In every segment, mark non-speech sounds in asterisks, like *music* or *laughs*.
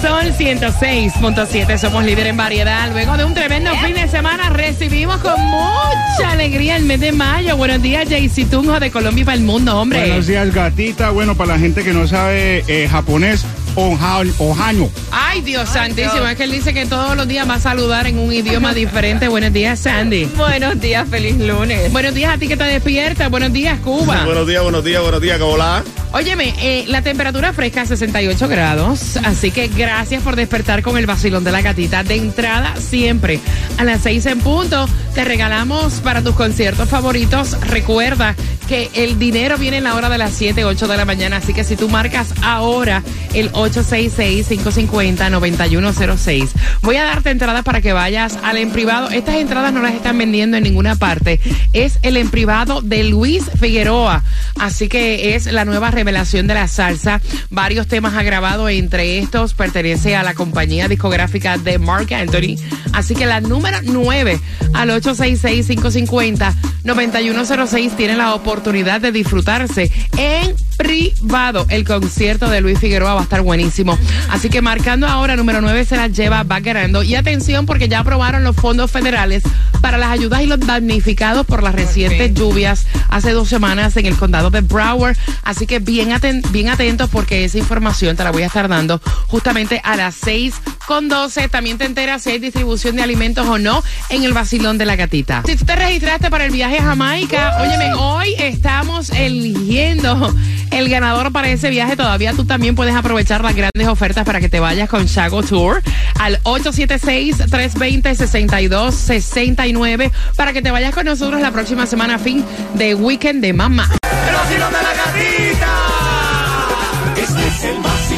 Sol 106.7 somos líder en variedad. Luego de un tremendo fin de semana recibimos con mucha alegría el mes de mayo. Buenos días, Jaycee Tunjo de Colombia y para el mundo, hombre. Buenos días, gatita. Bueno, para la gente que no sabe eh, japonés, oja- ojaño. Ay, Dios santísimo, es que él dice que todos los días va a saludar en un idioma diferente. Buenos días, Sandy. *laughs* Buenos días, feliz lunes. Buenos días a ti que te despiertas. Buenos días, Cuba. Buenos días, buenos días, buenos días, ¿cómo la? Óyeme, eh, la temperatura fresca 68 grados, así que gracias por despertar con el vacilón de la gatita. De entrada, siempre a las 6 en punto, te regalamos para tus conciertos favoritos. Recuerda que el dinero viene en la hora de las 7, 8 de la mañana, así que si tú marcas ahora el 866-550-9106, voy a darte entradas para que vayas al en privado. Estas entradas no las están vendiendo en ninguna parte. Es el en privado de Luis Figueroa, así que es la nueva revelación de la salsa. Varios temas ha grabado, entre estos pertenece a la compañía discográfica de Mark Anthony. Así que la número 9 al 866-550-9106 tiene la oportunidad de disfrutarse en privado. El concierto de Luis Figueroa va a estar buenísimo. Así que marcando ahora, número 9 se la lleva, va ganando. Y atención, porque ya aprobaron los fondos federales para las ayudas y los damnificados por las recientes lluvias hace dos semanas en el condado de Broward. Así que bien, aten- bien atentos porque esa información te la voy a estar dando justamente a las 6 con 12. También te enteras si hay distribución de alimentos o no en el vacilón de la gatita. Si tú te registraste para el viaje a Jamaica, óyeme, hoy estamos eligiendo el ganador para ese viaje. Todavía tú también puedes aprovechar las grandes ofertas para que te vayas con Chago Tour al 876-320-6269 para que te vayas con nosotros la próxima semana fin de Weekend de Mamá. El vacilón de la gatita. Este es el vacilón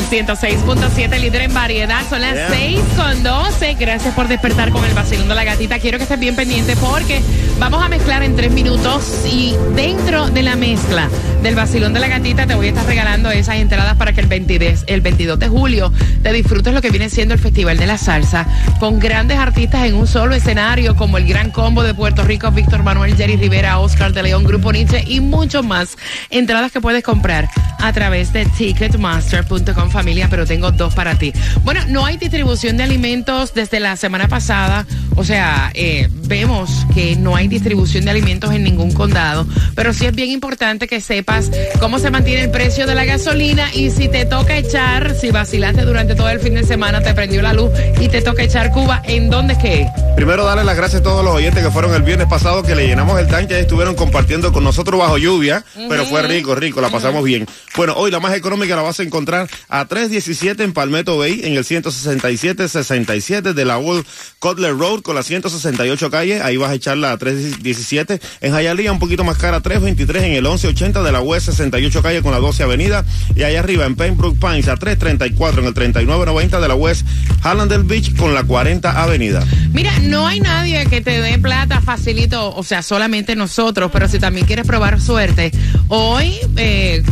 sol 106.7 líder en variedad. Son las Yeah. 6 con 12. Gracias por despertar con el vacilón de la gatita. Quiero que estés bien pendiente porque vamos a mezclar en tres minutos y dentro de la mezcla del vacilón de la gatita te voy a estar regalando esas entradas para que el 22, el 22 de julio te disfrutes lo que viene siendo el Festival de la Salsa con grandes artistas en un solo escenario como el Gran Combo de Puerto Rico, Víctor Manuel, Jerry Rivera, Oscar de León, Grupo Nietzsche y muchos más. Entradas que puedes comprar a través de ticketmaster.com familia, pero tengo dos para ti. Bueno, no hay distribución de alimentos desde la semana pasada, o sea, eh, vemos que no hay distribución de alimentos en ningún condado, pero sí es bien importante que sepas cómo se mantiene el precio de la gasolina y si te toca echar, si vacilaste durante todo el fin de semana, te prendió la luz y te toca echar Cuba, ¿en dónde es que? Primero darle las gracias a todos los oyentes que fueron el viernes pasado, que le llenamos el tanque y estuvieron compartiendo con nosotros bajo lluvia, pero fue rico, rico, la pasamos bien. Bueno, hoy la más económica la vas a encontrar a 317 en Palmetto Bay, en el 167-67 de la Old Cutler Road con la 168 calle, ahí vas a echarla a 317. En Hialeah un poquito más cara, 323 en el 1180 de la West 68 calle con la 12 avenida, y allá arriba en Pembroke Pines a 334 en el 3990 de la West Hallandale Beach con la 40 avenida. Mira, no hay nadie que te dé plata facilito, o sea, solamente nosotros, pero si también quieres probar suerte, hoy eh,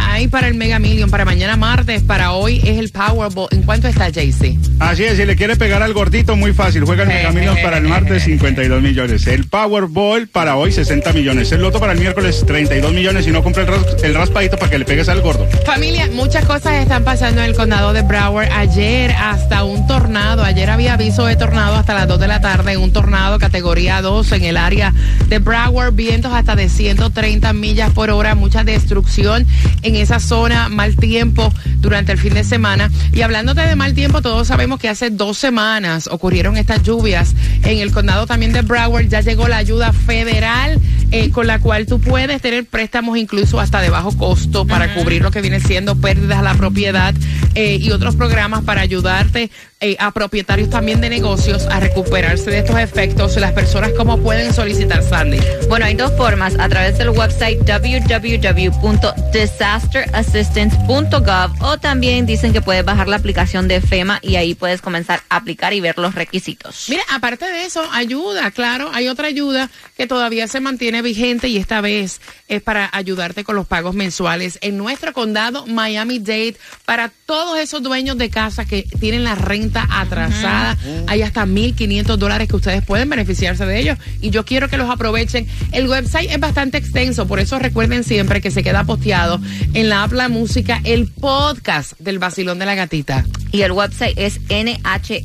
hay para el Mega Million, para mañana martes, para hoy es el Powerball. ¿En cuánto está, Jaycee? Así es, si le quiere pegar al gordito, muy fácil. Juega el Mega Millions para el martes, *laughs* 52 millones. El Powerball para hoy, 60 millones. El Loto para el miércoles, 32 millones. Y no compra el, ras- el raspadito para que le pegues al gordo. Familia, muchas cosas están pasando en el condado de Broward. Ayer hasta un tornado, ayer había aviso de tornado hasta las 2 de la tarde, un tornado categoría 2 en el área de Broward, vientos hasta de 130 millas por hora, mucha destrucción en esa zona, mal tiempo durante el fin de semana. Y hablándote de mal tiempo, todos sabemos que hace dos semanas ocurrieron estas lluvias en el condado también de Broward, ya llegó la ayuda federal eh, con la cual tú puedes tener préstamos incluso hasta de bajo costo para cubrir lo que viene siendo pérdidas a la propiedad eh, y otros programas para ayudarte eh, a propietarios también de negocios a recuperarse de estos efectos. Las personas, ¿cómo pueden solicitar, Sandy? Bueno, hay dos formas. A través del website www.disasterassistance.gov o también dicen que puedes bajar la aplicación de FEMA y ahí puedes comenzar a aplicar y ver los requisitos. Mira, aparte de eso, ayuda, claro, hay otra ayuda que todavía se mantiene vigente y esta vez es para ayudarte con los pagos mensuales en nuestro condado Miami-Dade para todos esos dueños de casa que tienen la renta atrasada. Hay hasta 1.500 dólares que ustedes pueden beneficiarse de ellos y yo quiero que los aprovechen. El website es bastante extenso, por eso recuerden siempre que se queda posteado en la app La Música el podcast del Basilón de la Gatita. Y el website es nhssf.org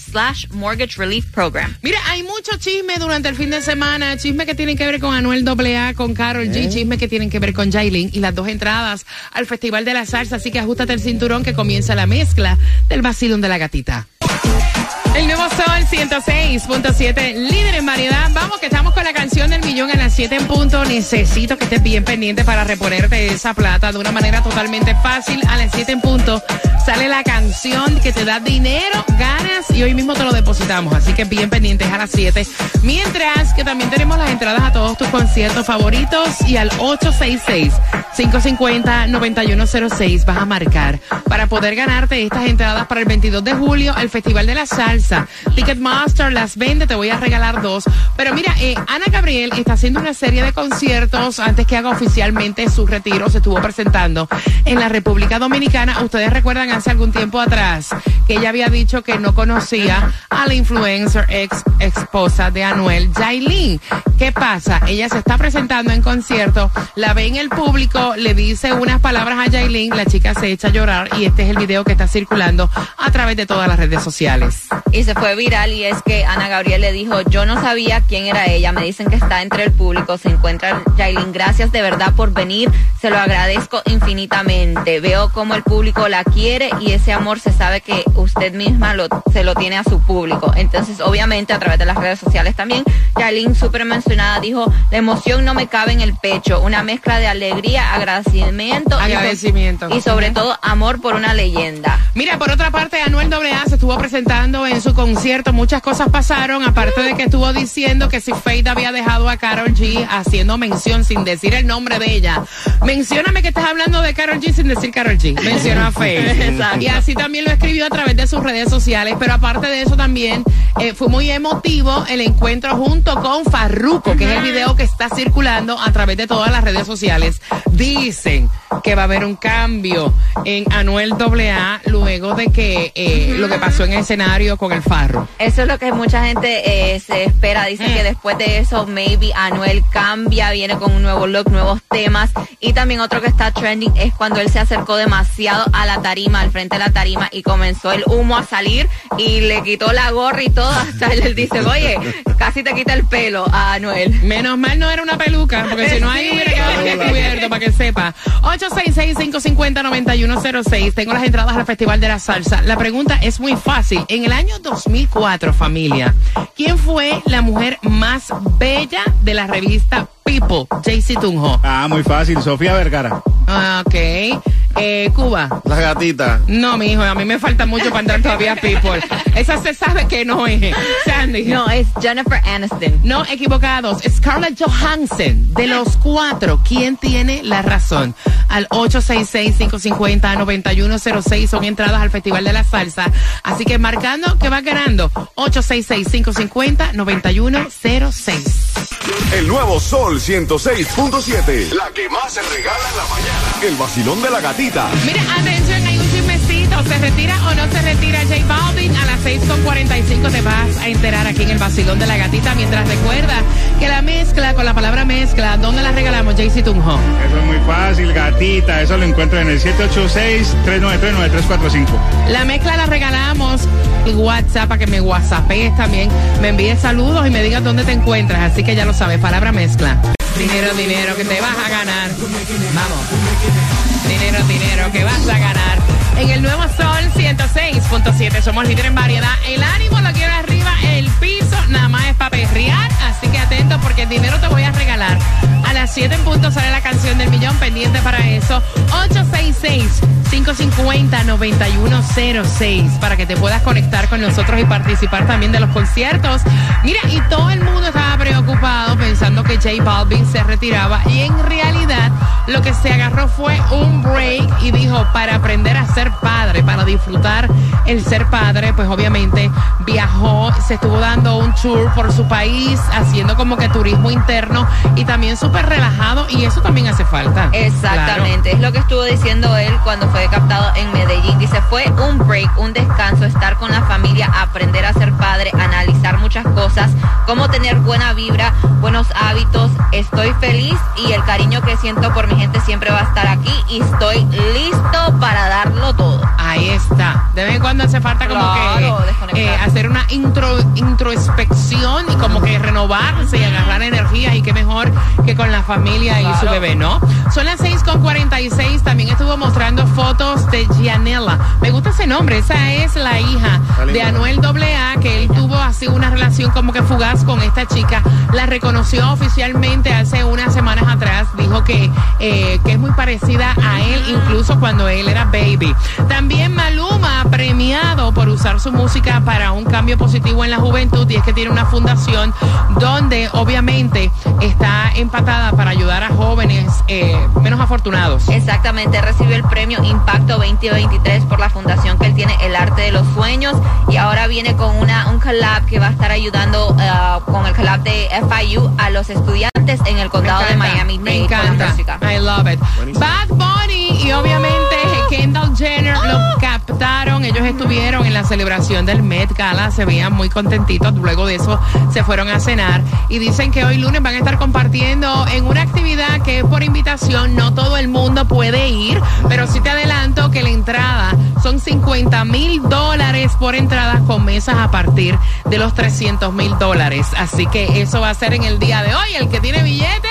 slash mortgage relief program. Mira, hay mucho chisme durante el fin de semana, chisme que tienen que ver con Anuel AA, con Carol G, chisme que tienen que ver con Jailin y las dos entradas al Festival de la Salsa, así que ajustate el cinturón que comienza la del vacilón de la gatita. El nuevo Sol 106.7, líder en variedad. Vamos, que estamos con la canción del millón a las 7 en punto. Necesito que estés bien pendiente para reponerte esa plata de una manera totalmente fácil. A las 7 en punto sale la canción que te da dinero, ganas y hoy mismo te lo depositamos. Así que bien pendientes a las 7. Mientras que también tenemos las entradas a todos tus conciertos favoritos y al 866-550-9106 vas a marcar para poder ganarte estas entradas para el 22 de julio al Festival de la Salsa. Ticketmaster las vende, te voy a regalar dos. Pero mira, eh, Ana Gabriel está haciendo una serie de conciertos antes que haga oficialmente su retiro. Se estuvo presentando en la República Dominicana. Ustedes recuerdan hace algún tiempo atrás que ella había dicho que no conocía a la influencer ex esposa de Anuel, Jailin. ¿Qué pasa? Ella se está presentando en concierto, la ve en el público, le dice unas palabras a Jailin, la chica se echa a llorar y este es el video que está circulando a través de todas las redes sociales. Y se fue viral y es que Ana Gabriel le dijo, yo no sabía quién era ella, me dicen que está entre el público, se encuentra Jailin, gracias de verdad por venir, se lo agradezco infinitamente, veo como el público la quiere y ese amor se sabe que usted misma lo, se lo tiene a su público. Entonces, obviamente, a través de las redes sociales también, Jailin, súper mencionada, dijo, la emoción no me cabe en el pecho, una mezcla de alegría, agradecimiento, Agradecimiento. Y, so- y sobre todo amor por una leyenda. Mira, por otra parte, Anuel AA se estuvo presentando en su concierto. Muchas cosas pasaron, aparte de que estuvo diciendo que si Faith había dejado a Carol G haciendo mención sin decir el nombre de ella. Mencióname que estás hablando de Carol G sin decir Carol G. Menciona a Faith. *laughs* Exacto. Y así también lo escribió a través de sus redes sociales. Pero aparte de eso también eh, fue muy emotivo el encuentro junto con Farruko, que es el video que está circulando a través de todas las redes sociales. Dicen que va a haber un cambio en Anuel AA luego de que eh, lo que pasó en el escenario con el Farro. Eso es lo que mucha gente eh, se espera. Dicen que después de eso, maybe Anuel cambia, viene con un nuevo look, nuevos temas. Y también otro que está trending es cuando él se acercó demasiado a la tarima, al frente de la tarima, y comenzó el humo a salir y le quitó la gorra y todo. *laughs* Hasta él dice, oye, casi te quita el pelo a Anuel. Menos mal no era una peluca, porque si no *laughs* ahí hubiera quedado descubierto, para que sepa. 866-550-9106. Tengo las entradas al Festival de la Salsa. La pregunta es muy fácil. En el año 2004, familia, ¿quién fue la mujer más bella de la revista People? JC Tunjo. Ah, muy fácil. Sofía Vergara. Ah, Ok. Eh, Cuba. La gatita. No, mi hijo, a mí me falta mucho para entrar todavía a People. Esa se sabe que no es. Sandy. No, es Jennifer Aniston. No, equivocados. Scarlett Johansson. De los cuatro, ¿quién tiene la razón? Al 866-550-9106 son entradas al Festival de la Salsa. Así que marcando que va ganando. 866-550-9106. El nuevo Sol 106.7. La que más se regala en la mañana. El vacilón de la gatita. Mira, atención, hay un chismecito. ¿Se retira o no se retira J Balvin? A las 6.45 te vas a enterar aquí en el vacilón de la gatita. Mientras recuerda que la mezcla, con la palabra mezcla, ¿dónde la regalamos, JC Tunjo? Eso es muy fácil, gatita. Eso lo encuentro en el 786-393-9345. La mezcla la regalamos en WhatsApp para que me whatsappees también, me envíes saludos y me digas dónde te encuentras. Así que ya lo sabes, palabra mezcla. Dinero, dinero, que te vas a ganar. Vamos. Dinero, dinero, que vas 106.7 somos líderes en variedad. El ánimo lo quiero arriba, el piso nada más es para perrear, así que atento porque el dinero te voy a regalar. A las 7 en punto sale la canción del millón, pendiente para eso. 866-550-9106 para que te puedas conectar con nosotros y participar también de los conciertos. Mira, y todo el mundo estaba preocupado pensando que J Balvin se retiraba y en realidad lo que se agarró fue un break y dijo para aprender a ser padre, para disfrutar el ser padre, pues obviamente viajó, se estuvo dando un tour por su país, haciendo como que turismo interno y también súper relajado y eso también hace falta. Exactamente, es lo que estuvo diciendo él cuando fue captado en Medellín. Dice, fue un break, un descanso, estar con la familia, aprender a ser padre, analizar muchas cosas, cómo tener buena vibra, buenos hábitos. Estoy feliz y el cariño que siento por mi gente siempre va a estar aquí y estoy listo para darlo todo. Ahí está. De vez en cuando hace falta como Claro, que eh, hacer una intro, introspección y como que renovarse y agarrar energía y qué mejor que con la familia y su bebé, ¿no? Son las 6.46, también estuvo mostrando fotos de Gianella. Me gusta ese nombre, esa es la hija de. Anuel AA, que él así una relación como que fugaz con esta chica. La reconoció oficialmente hace unas semanas atrás, dijo que, eh, que es muy parecida a él, incluso cuando él era baby. También Maluma, premiado por usar su música para un cambio positivo en la juventud, y es que tiene una fundación donde obviamente está empatada para ayudar a jóvenes eh, menos afortunados. Exactamente, recibió el premio Impacto 2023 por la fundación viene con una, un collab que va a estar ayudando ah, con el collab de FIU a los estudiantes en el condado de Miami. Me encanta. I love it. Buenísimo. Bad Bunny y obviamente Kendall Jenner los captaron. Ellos estuvieron en la celebración del Met Gala. Se veían muy contentitos. Luego de eso se fueron a cenar. Y dicen que hoy lunes van a estar compartiendo en una actividad que es por invitación. No todo el mundo puede ir. Pero sí te adelanto que la entrada son 50 mil dólares por entrada con mesas a partir de los 300 mil dólares. Así que eso va a ser en el día de hoy. El que tiene billete,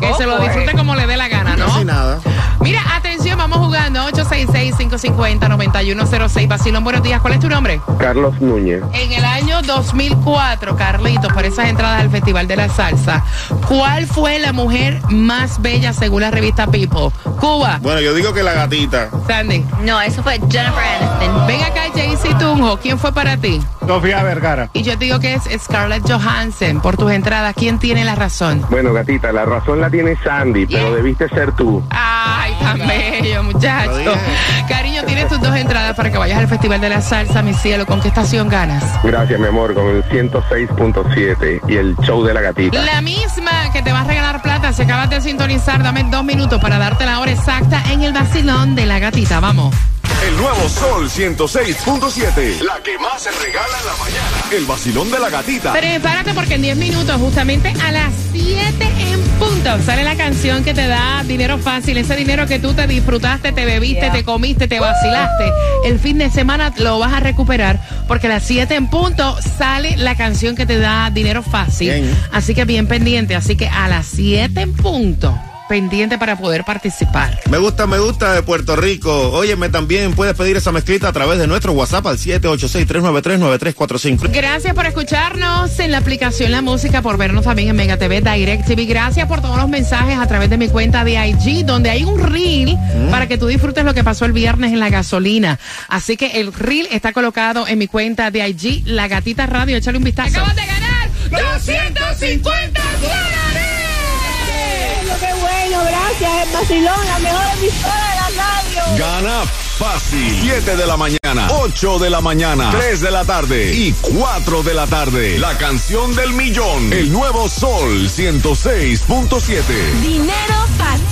que se lo disfrute como le dé la gana, ¿no? Casi nada. Mira, atención, vamos jugando 866-550-9106. Basilón, buenos días. ¿Cuál es tu nombre? Carlos Núñez. En el año 2004, Carlitos, por esas entradas al Festival de la Salsa, ¿cuál fue la mujer más bella según la revista People? Cuba, Bueno, yo digo que la gatita. Sandy. No, eso fue Jennifer Aniston. Ven acá, Jaycee Tunjo. ¿Quién fue para ti? Sofía Vergara. Y yo te digo que es Scarlett Johansson por tus entradas. ¿Quién tiene la razón? Bueno, gatita, la razón la tiene Sandy, pero debiste ser tú. Ay, tan bello, muchacho. Cariño, tienes tus dos entradas para que vayas al Festival de la Salsa, mi cielo. ¿Con qué estación ganas? Gracias, mi amor, con el 106.7 y el show de la gatita. La misma que te va a regalar plata. Si acabas de sintonizar, dame dos minutos para darte la hora exacta en el vacilón de la gatita. Vamos. El nuevo Sol 106.7. La que más se regala en la mañana. El vacilón de la gatita. Prepárate porque en 10 minutos, justamente a las 7 en punto, sale la canción que te da dinero fácil. Ese dinero que tú te disfrutaste, te bebiste, Yeah. te comiste, te vacilaste. El fin de semana lo vas a recuperar porque a las 7 en punto sale la canción que te da dinero fácil. Bien. Así que bien pendiente. Así que a las 7 en punto, pendiente para poder participar. Me gusta, me gusta de Puerto Rico. Óyeme, también puedes pedir esa mezclita a través de nuestro WhatsApp al 786-393-9345. Gracias por escucharnos en la aplicación La Música, por vernos también en Mega TV Direct TV. Gracias por todos los mensajes a través de mi cuenta de IG, donde hay un reel para que tú disfrutes lo que pasó el viernes en la gasolina. Así que el reel está colocado en mi cuenta de IG, La Gatita Radio. Échale un vistazo. ¡Acabas de ganar 250 dólares! Qué bueno, gracias. El vacilón, la mejor emisora de la radio. Gana fácil. 7 de la mañana, 8 de la mañana, 3 de la tarde y 4 de la tarde. La canción del millón. El nuevo Sol 106.7. Dinero fácil.